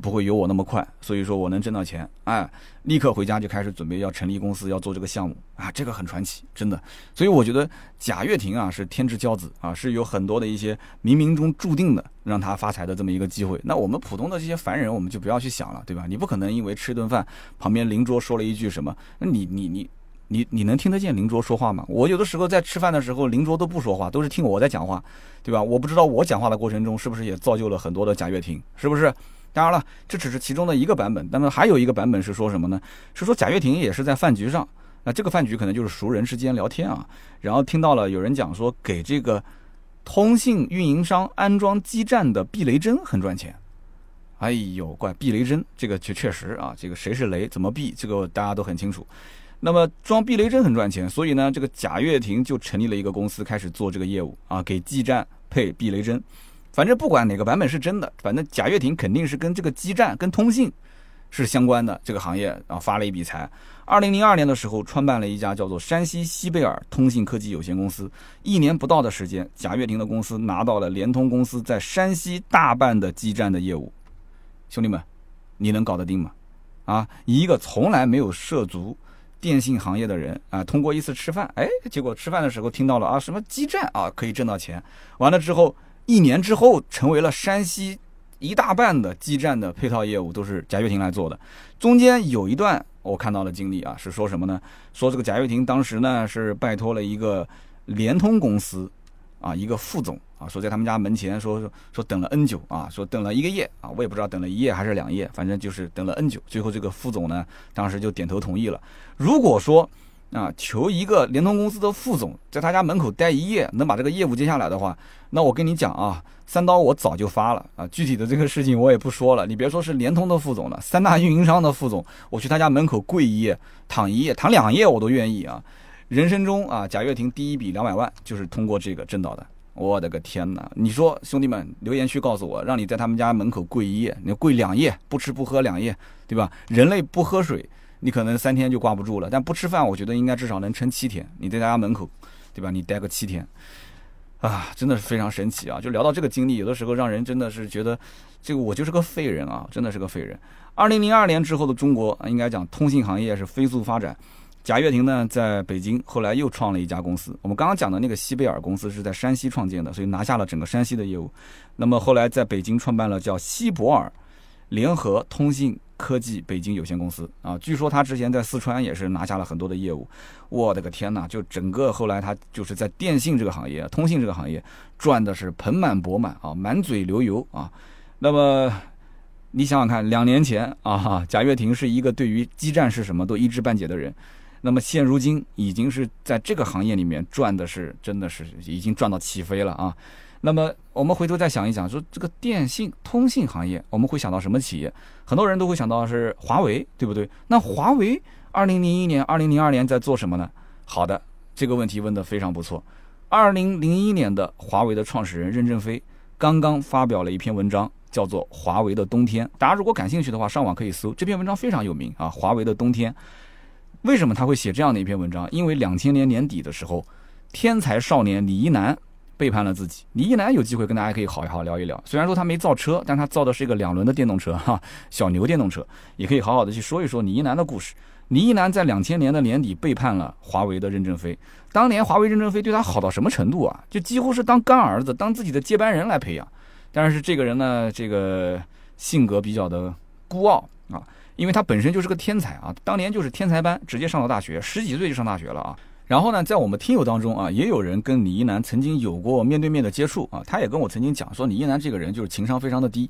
不会有我那么快，所以说我能挣到钱，哎，立刻回家就开始准备要成立公司，要做这个项目啊，这个很传奇，真的。所以我觉得贾跃亭啊是天之骄子啊，是有很多的一些冥冥中注定的让他发财的这么一个机会。那我们普通的这些凡人，我们就不要去想了，对吧？你不可能因为吃顿饭，旁边邻桌说了一句什么，那你你你。你你能听得见邻桌说话吗？我有的时候在吃饭的时候，邻桌都不说话，都是听我在讲话，对吧？我不知道我讲话的过程中是不是也造就了很多的贾跃亭，是不是？当然了，这只是其中的一个版本，那么还有一个版本是说什么呢？是说贾跃亭也是在饭局上，那这个饭局可能就是熟人之间聊天啊，然后听到了有人讲说给这个通信运营商安装基站的避雷针很赚钱。哎呦，怪避雷针这个确确实啊，这个谁是雷，怎么避，这个大家都很清楚。那么装避雷针很赚钱，所以呢，这个贾跃亭就成立了一个公司，开始做这个业务啊，给基站配避雷针。反正不管哪个版本是真的，反正贾跃亭肯定是跟这个基站、跟通信是相关的这个行业啊，发了一笔财。二零零二年的时候，创办了一家叫做山西西贝尔通信科技有限公司。一年不到的时间，贾跃亭的公司拿到了联通公司在山西大半的基站的业务。兄弟们，你能搞得定吗？啊，一个从来没有涉足电信行业的人啊，通过一次吃饭，哎，结果吃饭的时候听到了啊，什么基站啊可以挣到钱，完了之后一年之后成为了山西一大半的基站的配套业务都是贾跃亭来做的。中间有一段我看到了经历啊，是说什么呢？说这个贾跃亭当时呢是拜托了一个联通公司啊一个副总。啊，说在他们家门前说说说等了 N 久啊，说等了一个夜啊，我也不知道等了一夜还是两夜，反正就是等了 N 久。最后这个副总呢，当时就点头同意了。如果说啊，求一个联通公司的副总在他家门口待一夜，能把这个业务接下来的话，那我跟你讲啊，三刀我早就发了啊。具体的这个事情我也不说了，你别说是联通的副总了，三大运营商的副总，我去他家门口跪一夜、躺一夜、躺两夜我都愿意啊。人生中啊，贾跃亭第一笔两百万就是通过这个挣到的。我的个天哪！你说兄弟们，留言区告诉我，让你在他们家门口跪一夜，你跪两夜，不吃不喝两夜，对吧？人类不喝水，你可能三天就挂不住了，但不吃饭，我觉得应该至少能撑七天。你在他家门口，对吧？你待个七天，啊，真的是非常神奇啊！就聊到这个经历，有的时候让人真的是觉得，这个我就是个废人啊，真的是个废人。二零零二年之后的中国，应该讲通信行业是飞速发展。贾跃亭呢，在北京后来又创了一家公司。我们刚刚讲的那个西贝尔公司是在山西创建的，所以拿下了整个山西的业务。那么后来在北京创办了叫西博尔联合通信科技北京有限公司啊。据说他之前在四川也是拿下了很多的业务。我的个天呐！就整个后来他就是在电信这个行业、通信这个行业赚的是盆满钵满啊，满嘴流油啊。那么你想想看，两年前啊，贾跃亭是一个对于基站是什么都一知半解的人。那么现如今已经是在这个行业里面赚的是真的是已经赚到起飞了啊！那么我们回头再想一想，说这个电信通信行业，我们会想到什么企业？很多人都会想到是华为，对不对？那华为二零零一年、二零零二年在做什么呢？好的，这个问题问得非常不错。二零零一年的华为的创始人任正非刚刚发表了一篇文章，叫做《华为的冬天》。大家如果感兴趣的话，上网可以搜这篇文章，非常有名啊，《华为的冬天》。为什么他会写这样的一篇文章？因为两千年年底的时候，天才少年李一男背叛了自己。李一男有机会跟大家可以好好聊一聊。虽然说他没造车，但他造的是一个两轮的电动车，哈，小牛电动车，也可以好好的去说一说李一男的故事。李一男在两千年的年底背叛了华为的任正非。当年华为任正非对他好到什么程度啊？就几乎是当干儿子，当自己的接班人来培养。但是这个人呢，这个性格比较的孤傲啊。因为他本身就是个天才啊，当年就是天才班，直接上到大学，十几岁就上大学了啊。然后呢，在我们听友当中啊，也有人跟李一男曾经有过面对面的接触啊。他也跟我曾经讲说，李一男这个人就是情商非常的低，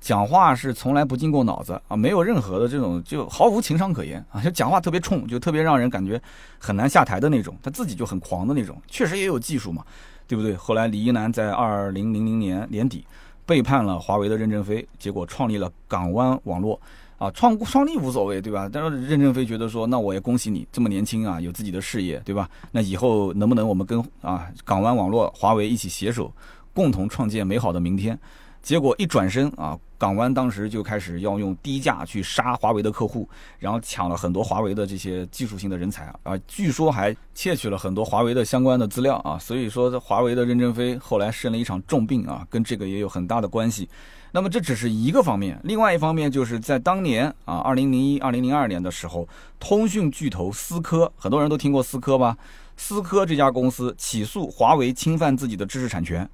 讲话是从来不经过脑子啊，没有任何的这种，就毫无情商可言啊，就讲话特别冲，就特别让人感觉很难下台的那种。他自己就很狂的那种，确实也有技术嘛，对不对？后来李一男在二零零零年年底背叛了华为的任正非，结果创立了港湾网络。啊，创创立无所谓，对吧？但是任正非觉得说，那我也恭喜你这么年轻啊，有自己的事业，对吧？那以后能不能我们跟啊港湾网络、华为一起携手，共同创建美好的明天？结果一转身啊，港湾当时就开始要用低价去杀华为的客户，然后抢了很多华为的这些技术性的人才啊，啊，据说还窃取了很多华为的相关的资料啊。所以说，华为的任正非后来生了一场重病啊，跟这个也有很大的关系。那么这只是一个方面，另外一方面就是在当年啊，二零零一、二零零二年的时候，通讯巨头思科，很多人都听过思科吧？思科这家公司起诉华为侵犯自己的知识产权，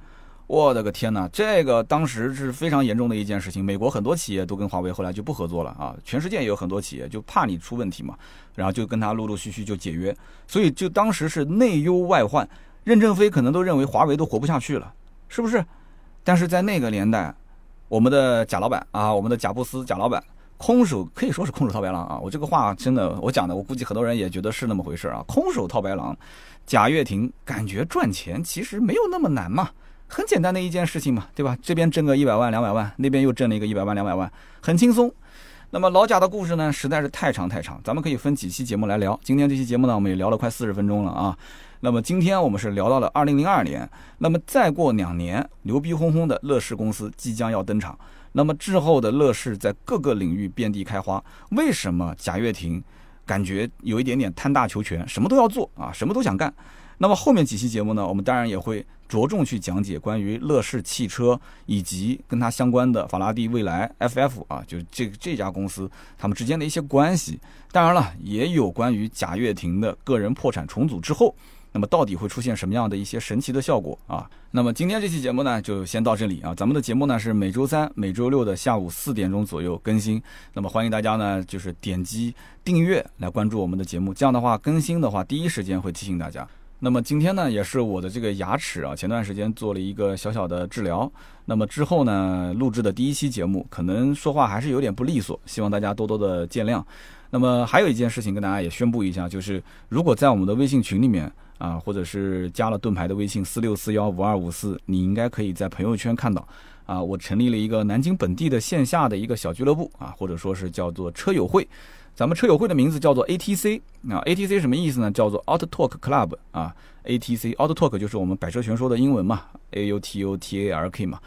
我的个天哪！这个当时是非常严重的一件事情。美国很多企业都跟华为后来就不合作了啊，全世界也有很多企业就怕你出问题嘛，然后就跟他陆陆续续就解约，所以就当时是内忧外患，任正非可能都认为华为都活不下去了，是不是？但是在那个年代。我们的贾老板啊，我们的贾布斯贾老板，空手可以说是空手套白狼啊！我这个话真的，我讲的，我估计很多人也觉得是那么回事啊。空手套白狼，贾跃亭感觉赚钱其实没有那么难嘛，很简单的一件事情嘛，对吧？这边挣个一百万两百万，那边又挣了一个一百万两百万，很轻松。那么老贾的故事呢，实在是太长太长，咱们可以分几期节目来聊。今天这期节目呢，我们也聊了快四十分钟了啊。那么今天我们是聊到了二零零二年，那么再过两年，牛逼哄哄的乐视公司即将要登场。那么之后的乐视在各个领域遍地开花。为什么贾跃亭感觉有一点点贪大求全，什么都要做啊，什么都想干？那么后面几期节目呢，我们当然也会着重去讲解关于乐视汽车以及跟它相关的法拉第未来 FF 啊，就是这这家公司他们之间的一些关系。当然了，也有关于贾跃亭的个人破产重组之后。那么到底会出现什么样的一些神奇的效果啊？那么今天这期节目呢，就先到这里啊。咱们的节目呢是每周三、每周六的下午四点钟左右更新。那么欢迎大家呢，就是点击订阅来关注我们的节目。这样的话，更新的话第一时间会提醒大家。那么今天呢，也是我的这个牙齿啊，前段时间做了一个小小的治疗。那么之后呢，录制的第一期节目，可能说话还是有点不利索，希望大家多多的见谅。那么还有一件事情跟大家也宣布一下，就是如果在我们的微信群里面。啊，或者是加了盾牌的微信四六四幺五二五四，你应该可以在朋友圈看到。啊，我成立了一个南京本地的线下的一个小俱乐部啊，或者说是叫做车友会。咱们车友会的名字叫做 ATC。啊 ATC 什么意思呢？叫做 Auto Talk Club 啊。ATC Auto Talk 就是我们百车全说的英文嘛，A U T O T A R K 嘛。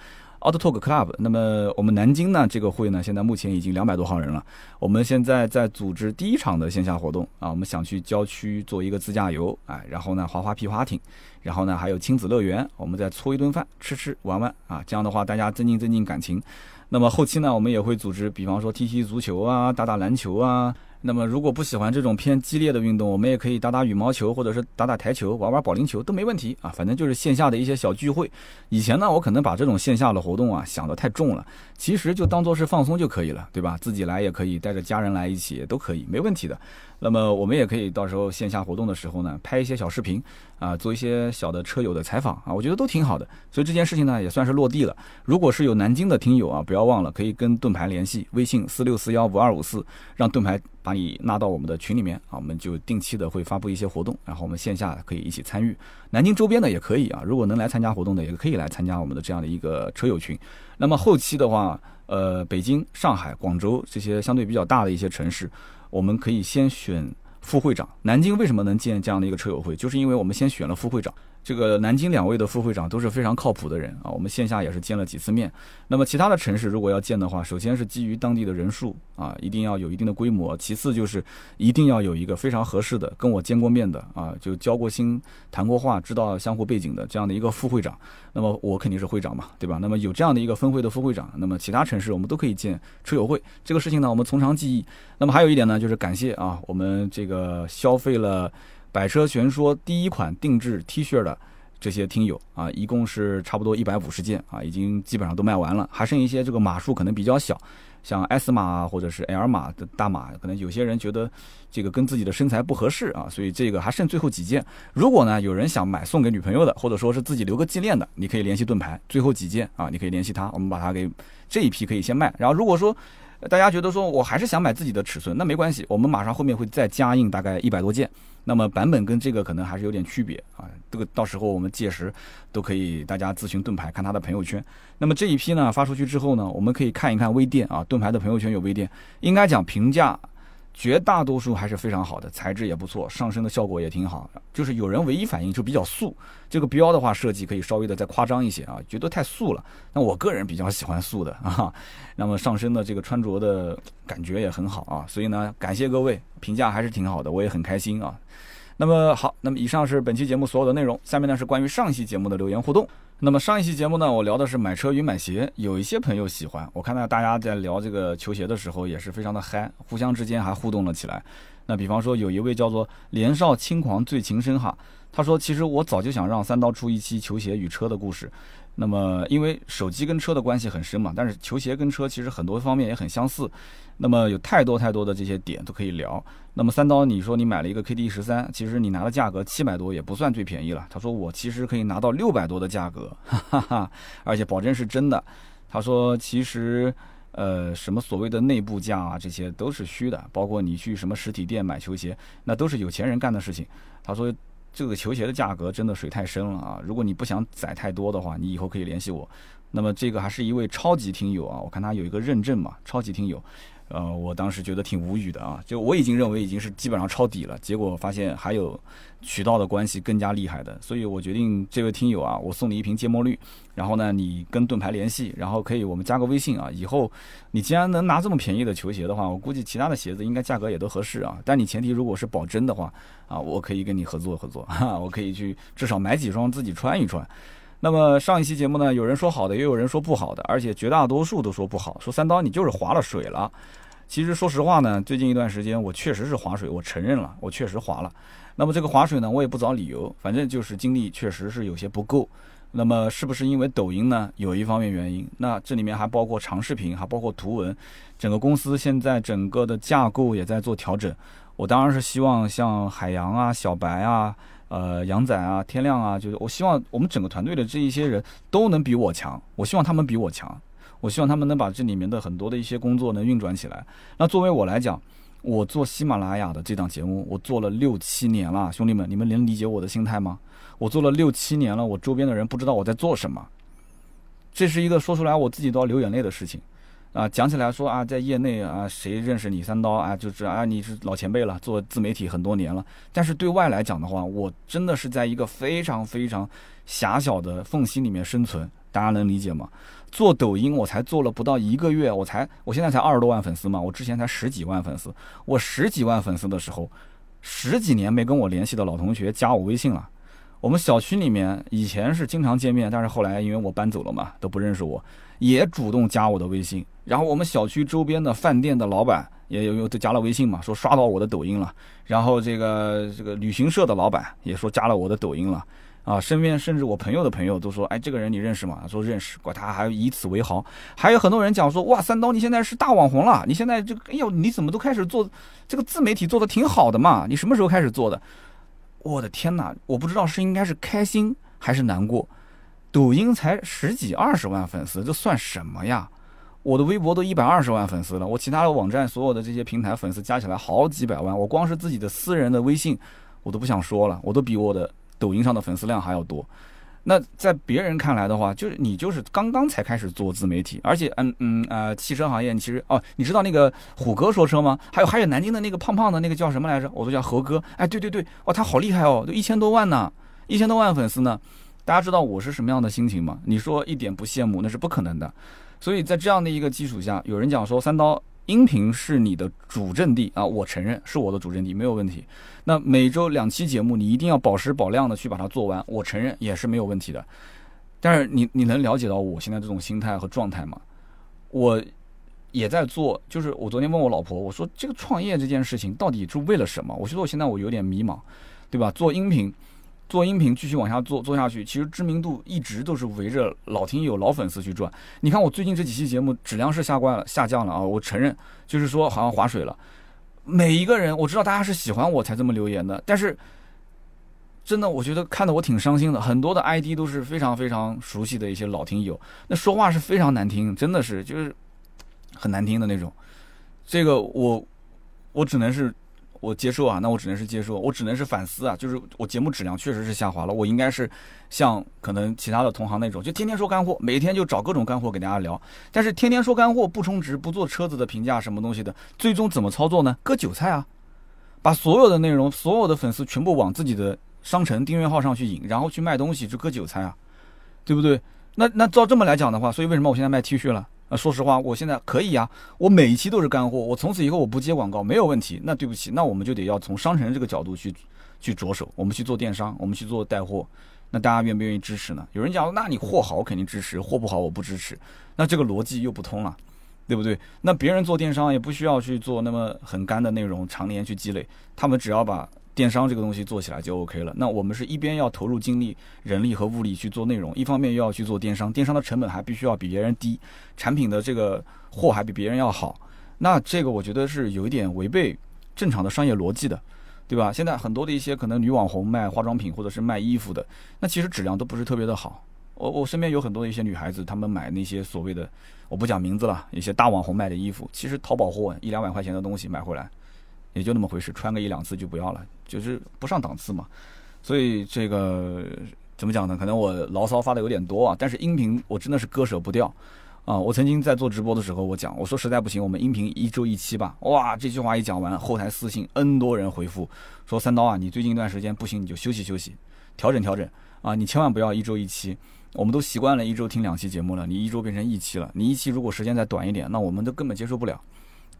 Auto Talk Club，那么我们南京呢这个会呢，现在目前已经两百多号人了。我们现在在组织第一场的线下活动啊，我们想去郊区做一个自驾游，哎，然后呢滑滑皮划艇，然后呢还有亲子乐园，我们再搓一顿饭，吃吃玩玩啊，这样的话大家增进增进感情。那么后期呢，我们也会组织，比方说踢踢足球啊，打打篮球啊。那么，如果不喜欢这种偏激烈的运动，我们也可以打打羽毛球，或者是打打台球、玩玩保龄球都没问题啊。反正就是线下的一些小聚会。以前呢，我可能把这种线下的活动啊想得太重了，其实就当做是放松就可以了，对吧？自己来也可以，带着家人来一起都可以，没问题的。那么我们也可以到时候线下活动的时候呢，拍一些小视频啊，做一些小的车友的采访啊，我觉得都挺好的。所以这件事情呢，也算是落地了。如果是有南京的听友啊，不要忘了可以跟盾牌联系，微信四六四幺五二五四，让盾牌把你拉到我们的群里面啊，我们就定期的会发布一些活动，然后我们线下可以一起参与。南京周边的也可以啊，如果能来参加活动的，也可以来参加我们的这样的一个车友群。那么后期的话，呃，北京、上海、广州这些相对比较大的一些城市。我们可以先选副会长。南京为什么能建这样的一个车友会？就是因为我们先选了副会长。这个南京两位的副会长都是非常靠谱的人啊，我们线下也是见了几次面。那么其他的城市如果要建的话，首先是基于当地的人数啊，一定要有一定的规模；其次就是一定要有一个非常合适的、跟我见过面的啊，就交过心、谈过话、知道相互背景的这样的一个副会长。那么我肯定是会长嘛，对吧？那么有这样的一个分会的副会长，那么其他城市我们都可以建车友会。这个事情呢，我们从长计议。那么还有一点呢，就是感谢啊，我们这个消费了百车全说第一款定制 T 恤的。这些听友啊，一共是差不多一百五十件啊，已经基本上都卖完了，还剩一些这个码数可能比较小，像 S 码或者是 L 码的大码，可能有些人觉得这个跟自己的身材不合适啊，所以这个还剩最后几件。如果呢有人想买送给女朋友的，或者说是自己留个纪念的，你可以联系盾牌，最后几件啊，你可以联系他，我们把它给这一批可以先卖。然后如果说大家觉得说我还是想买自己的尺寸，那没关系，我们马上后面会再加印大概一百多件。那么版本跟这个可能还是有点区别啊，这个到时候我们届时都可以大家咨询盾牌看他的朋友圈。那么这一批呢发出去之后呢，我们可以看一看微店啊，盾牌的朋友圈有微店，应该讲评价。绝大多数还是非常好的，材质也不错，上身的效果也挺好。就是有人唯一反应就比较素，这个标的话设计可以稍微的再夸张一些啊，觉得太素了。那我个人比较喜欢素的啊。那么上身的这个穿着的感觉也很好啊，所以呢，感谢各位评价还是挺好的，我也很开心啊。那么好，那么以上是本期节目所有的内容，下面呢是关于上期节目的留言互动。那么上一期节目呢，我聊的是买车与买鞋，有一些朋友喜欢。我看到大家在聊这个球鞋的时候，也是非常的嗨，互相之间还互动了起来。那比方说，有一位叫做年少轻狂醉情深哈，他说：“其实我早就想让三刀出一期球鞋与车的故事。”那么，因为手机跟车的关系很深嘛，但是球鞋跟车其实很多方面也很相似。那么有太多太多的这些点都可以聊。那么三刀，你说你买了一个 KD 十三，其实你拿的价格七百多也不算最便宜了。他说我其实可以拿到六百多的价格，哈哈，而且保证是真的。他说其实，呃，什么所谓的内部价啊，这些都是虚的。包括你去什么实体店买球鞋，那都是有钱人干的事情。他说。这个球鞋的价格真的水太深了啊！如果你不想宰太多的话，你以后可以联系我。那么这个还是一位超级听友啊，我看他有一个认证嘛，超级听友。呃，我当时觉得挺无语的啊，就我已经认为已经是基本上抄底了，结果发现还有渠道的关系更加厉害的，所以我决定这位听友啊，我送你一瓶芥末绿，然后呢，你跟盾牌联系，然后可以我们加个微信啊，以后你既然能拿这么便宜的球鞋的话，我估计其他的鞋子应该价格也都合适啊，但你前提如果是保真的话啊，我可以跟你合作合作，哈，我可以去至少买几双自己穿一穿。那么上一期节目呢，有人说好的，也有人说不好的，而且绝大多数都说不好，说三刀你就是划了水了。其实说实话呢，最近一段时间我确实是划水，我承认了，我确实划了。那么这个划水呢，我也不找理由，反正就是精力确实是有些不够。那么是不是因为抖音呢？有一方面原因，那这里面还包括长视频，还包括图文，整个公司现在整个的架构也在做调整。我当然是希望像海洋啊、小白啊、呃杨仔啊、天亮啊，就是我希望我们整个团队的这一些人都能比我强，我希望他们比我强。我希望他们能把这里面的很多的一些工作能运转起来。那作为我来讲，我做喜马拉雅的这档节目，我做了六七年了，兄弟们，你们能理解我的心态吗？我做了六七年了，我周边的人不知道我在做什么，这是一个说出来我自己都要流眼泪的事情啊！讲起来说啊，在业内啊，谁认识你三刀啊？就是啊，你是老前辈了，做自媒体很多年了。但是对外来讲的话，我真的是在一个非常非常狭小的缝隙里面生存，大家能理解吗？做抖音我才做了不到一个月，我才我现在才二十多万粉丝嘛，我之前才十几万粉丝。我十几万粉丝的时候，十几年没跟我联系的老同学加我微信了。我们小区里面以前是经常见面，但是后来因为我搬走了嘛，都不认识我，也主动加我的微信。然后我们小区周边的饭店的老板也有有都加了微信嘛，说刷到我的抖音了。然后这个这个旅行社的老板也说加了我的抖音了。啊，身边甚至我朋友的朋友都说，哎，这个人你认识吗？说认识，管他还以此为豪。还有很多人讲说，哇，三刀你现在是大网红了，你现在这个，哎呦，你怎么都开始做这个自媒体，做的挺好的嘛？你什么时候开始做的？我的天哪，我不知道是应该是开心还是难过。抖音才十几二十万粉丝，这算什么呀？我的微博都一百二十万粉丝了，我其他的网站所有的这些平台粉丝加起来好几百万，我光是自己的私人的微信，我都不想说了，我都比我的。抖音上的粉丝量还要多，那在别人看来的话，就是你就是刚刚才开始做自媒体，而且嗯嗯啊，汽车行业其实哦，你知道那个虎哥说车吗？还有还有南京的那个胖胖的那个叫什么来着？我都叫猴哥。哎，对对对，哇，他好厉害哦，都一千多万呢，一千多万粉丝呢。大家知道我是什么样的心情吗？你说一点不羡慕那是不可能的。所以在这样的一个基础下，有人讲说三刀。音频是你的主阵地啊，我承认是我的主阵地，没有问题。那每周两期节目，你一定要保时保量的去把它做完，我承认也是没有问题的。但是你你能了解到我现在这种心态和状态吗？我也在做，就是我昨天问我老婆，我说这个创业这件事情到底是为了什么？我说我现在我有点迷茫，对吧？做音频。做音频继续往下做做下去，其实知名度一直都是围着老听友、老粉丝去转。你看我最近这几期节目质量是下怪了、下降了啊！我承认，就是说好像划水了。每一个人我知道大家是喜欢我才这么留言的，但是真的我觉得看得我挺伤心的。很多的 ID 都是非常非常熟悉的一些老听友，那说话是非常难听，真的是就是很难听的那种。这个我我只能是。我接受啊，那我只能是接受，我只能是反思啊，就是我节目质量确实是下滑了，我应该是像可能其他的同行那种，就天天说干货，每天就找各种干货给大家聊，但是天天说干货不充值，不做车子的评价什么东西的，最终怎么操作呢？割韭菜啊，把所有的内容、所有的粉丝全部往自己的商城订阅号上去引，然后去卖东西，就割韭菜啊，对不对？那那照这么来讲的话，所以为什么我现在卖 T 恤了？说实话，我现在可以呀，我每一期都是干货，我从此以后我不接广告没有问题。那对不起，那我们就得要从商城这个角度去去着手，我们去做电商，我们去做带货。那大家愿不愿意支持呢？有人讲，那你货好我肯定支持，货不好我不支持。那这个逻辑又不通了，对不对？那别人做电商也不需要去做那么很干的内容，常年去积累，他们只要把。电商这个东西做起来就 OK 了。那我们是一边要投入精力、人力和物力去做内容，一方面又要去做电商。电商的成本还必须要比别人低，产品的这个货还比别人要好。那这个我觉得是有一点违背正常的商业逻辑的，对吧？现在很多的一些可能女网红卖化妆品或者是卖衣服的，那其实质量都不是特别的好。我我身边有很多的一些女孩子，她们买那些所谓的我不讲名字了，一些大网红卖的衣服，其实淘宝货一两百块钱的东西买回来。也就那么回事，穿个一两次就不要了，就是不上档次嘛。所以这个怎么讲呢？可能我牢骚发的有点多啊，但是音频我真的是割舍不掉。啊，我曾经在做直播的时候，我讲，我说实在不行，我们音频一周一期吧。哇，这句话一讲完，后台私信 N 多人回复说：“三刀啊，你最近一段时间不行，你就休息休息，调整调整啊，你千万不要一周一期。我们都习惯了一周听两期节目了，你一周变成一期了，你一期如果时间再短一点，那我们都根本接受不了。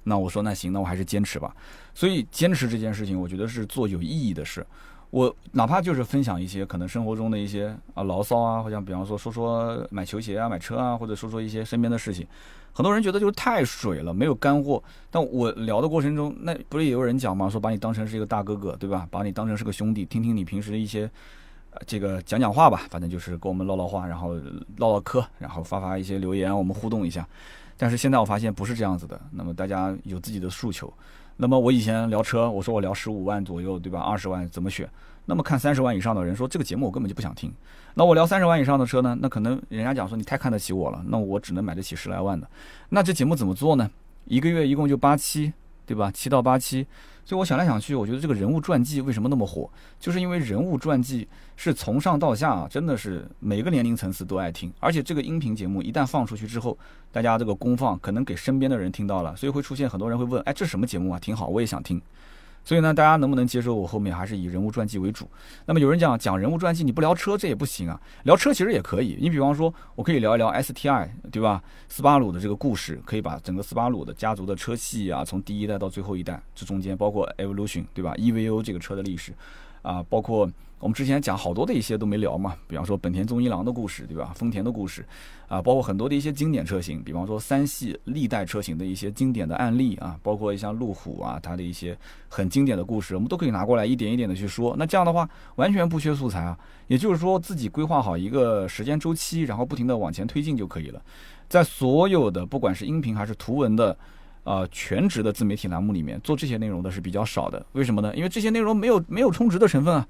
那我说那行，那我还是坚持吧。所以坚持这件事情，我觉得是做有意义的事。我哪怕就是分享一些可能生活中的一些啊牢骚啊，或者比方说说说买球鞋啊、买车啊，或者说说一些身边的事情，很多人觉得就是太水了，没有干货。但我聊的过程中，那不是也有人讲吗？说把你当成是一个大哥哥，对吧？把你当成是个兄弟，听听你平时的一些这个讲讲话吧，反正就是跟我们唠唠话，然后唠唠嗑，然后发发一些留言，我们互动一下。但是现在我发现不是这样子的，那么大家有自己的诉求。那么我以前聊车，我说我聊十五万左右，对吧？二十万怎么选？那么看三十万以上的人说这个节目我根本就不想听。那我聊三十万以上的车呢？那可能人家讲说你太看得起我了，那我只能买得起十来万的。那这节目怎么做呢？一个月一共就八期，对吧？七到八期。所以我想来想去，我觉得这个人物传记为什么那么火？就是因为人物传记是从上到下啊，真的是每个年龄层次都爱听。而且这个音频节目一旦放出去之后，大家这个公放可能给身边的人听到了，所以会出现很多人会问：哎，这什么节目啊？挺好，我也想听。所以呢，大家能不能接受我后面还是以人物传记为主？那么有人讲讲人物传记，你不聊车这也不行啊。聊车其实也可以，你比方说，我可以聊一聊 STI，对吧？斯巴鲁的这个故事，可以把整个斯巴鲁的家族的车系啊，从第一代到最后一代，这中间包括 Evolution，对吧？EVO 这个车的历史，啊，包括。我们之前讲好多的一些都没聊嘛，比方说本田宗一郎的故事，对吧？丰田的故事，啊，包括很多的一些经典车型，比方说三系历代车型的一些经典的案例啊，包括像路虎啊，它的一些很经典的故事，我们都可以拿过来一点一点的去说。那这样的话，完全不缺素材啊。也就是说，自己规划好一个时间周期，然后不停的往前推进就可以了。在所有的不管是音频还是图文的，呃，全职的自媒体栏目里面，做这些内容的是比较少的。为什么呢？因为这些内容没有没有充值的成分啊。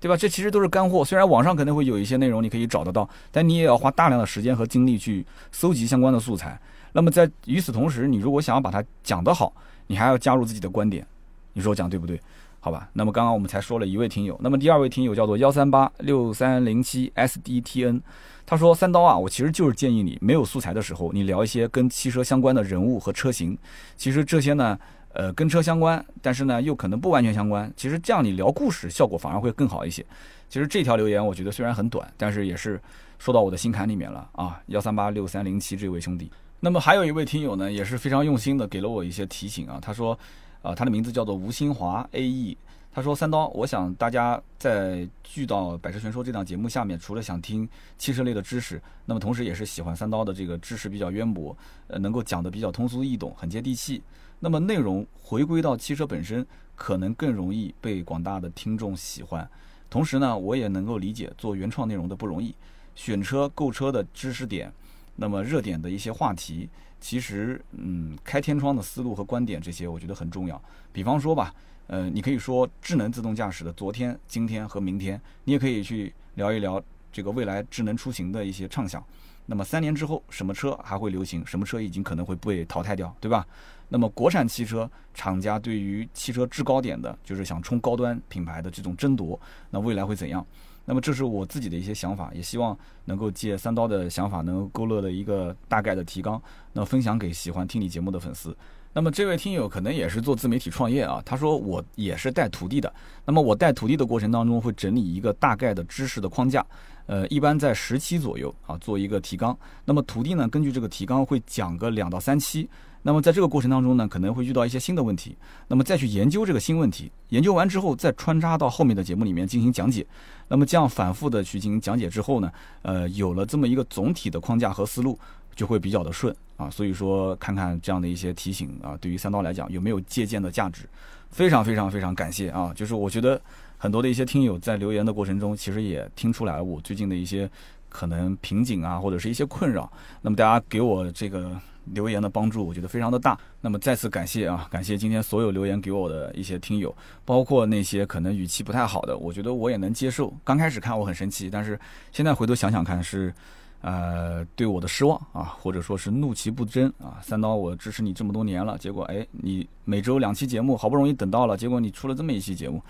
对吧？这其实都是干货。虽然网上可能会有一些内容你可以找得到，但你也要花大量的时间和精力去搜集相关的素材。那么在与此同时，你如果想要把它讲得好，你还要加入自己的观点。你说我讲对不对？好吧。那么刚刚我们才说了一位听友，那么第二位听友叫做幺三八六三零七 sdtn，他说三刀啊，我其实就是建议你没有素材的时候，你聊一些跟汽车相关的人物和车型。其实这些呢。呃，跟车相关，但是呢，又可能不完全相关。其实这样你聊故事效果反而会更好一些。其实这条留言我觉得虽然很短，但是也是说到我的心坎里面了啊。幺三八六三零七这位兄弟，那么还有一位听友呢，也是非常用心的给了我一些提醒啊。他说，啊，他的名字叫做吴新华 A E。他说三刀，我想大家在聚到《百车全说》这档节目下面，除了想听汽车类的知识，那么同时也是喜欢三刀的这个知识比较渊博，呃，能够讲的比较通俗易懂，很接地气。那么内容回归到汽车本身，可能更容易被广大的听众喜欢。同时呢，我也能够理解做原创内容的不容易，选车购车的知识点，那么热点的一些话题，其实嗯，开天窗的思路和观点这些，我觉得很重要。比方说吧，呃，你可以说智能自动驾驶的昨天、今天和明天，你也可以去聊一聊这个未来智能出行的一些畅想。那么三年之后，什么车还会流行？什么车已经可能会被淘汰掉，对吧？那么国产汽车厂家对于汽车制高点的，就是想冲高端品牌的这种争夺，那未来会怎样？那么这是我自己的一些想法，也希望能够借三刀的想法，能够勾勒的一个大概的提纲，那分享给喜欢听你节目的粉丝。那么这位听友可能也是做自媒体创业啊，他说我也是带徒弟的。那么我带徒弟的过程当中，会整理一个大概的知识的框架，呃，一般在十期左右啊，做一个提纲。那么徒弟呢，根据这个提纲会讲个两到三期。那么在这个过程当中呢，可能会遇到一些新的问题，那么再去研究这个新问题，研究完之后再穿插到后面的节目里面进行讲解。那么这样反复的去进行讲解之后呢，呃，有了这么一个总体的框架和思路，就会比较的顺。啊，所以说看看这样的一些提醒啊，对于三刀来讲有没有借鉴的价值？非常非常非常感谢啊！就是我觉得很多的一些听友在留言的过程中，其实也听出来我最近的一些可能瓶颈啊，或者是一些困扰。那么大家给我这个留言的帮助，我觉得非常的大。那么再次感谢啊，感谢今天所有留言给我的一些听友，包括那些可能语气不太好的，我觉得我也能接受。刚开始看我很生气，但是现在回头想想看是。呃，对我的失望啊，或者说是怒其不争啊，三刀，我支持你这么多年了，结果哎，你每周两期节目，好不容易等到了，结果你出了这么一期节目，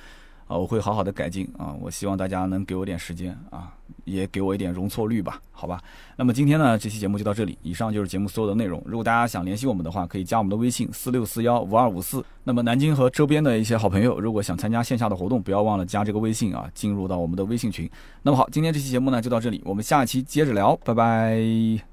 啊，我会好好的改进啊。我希望大家能给我点时间啊，也给我一点容错率吧，好吧。那么今天呢，这期节目就到这里，以上就是节目所有的内容。如果大家想联系我们的话，可以加我们的微信四六四幺五二五四。那么南京和周边的一些好朋友，如果想参加线下的活动，不要忘了加这个微信啊，进入到我们的微信群。那么好，今天这期节目呢就到这里，我们下期接着聊，拜拜。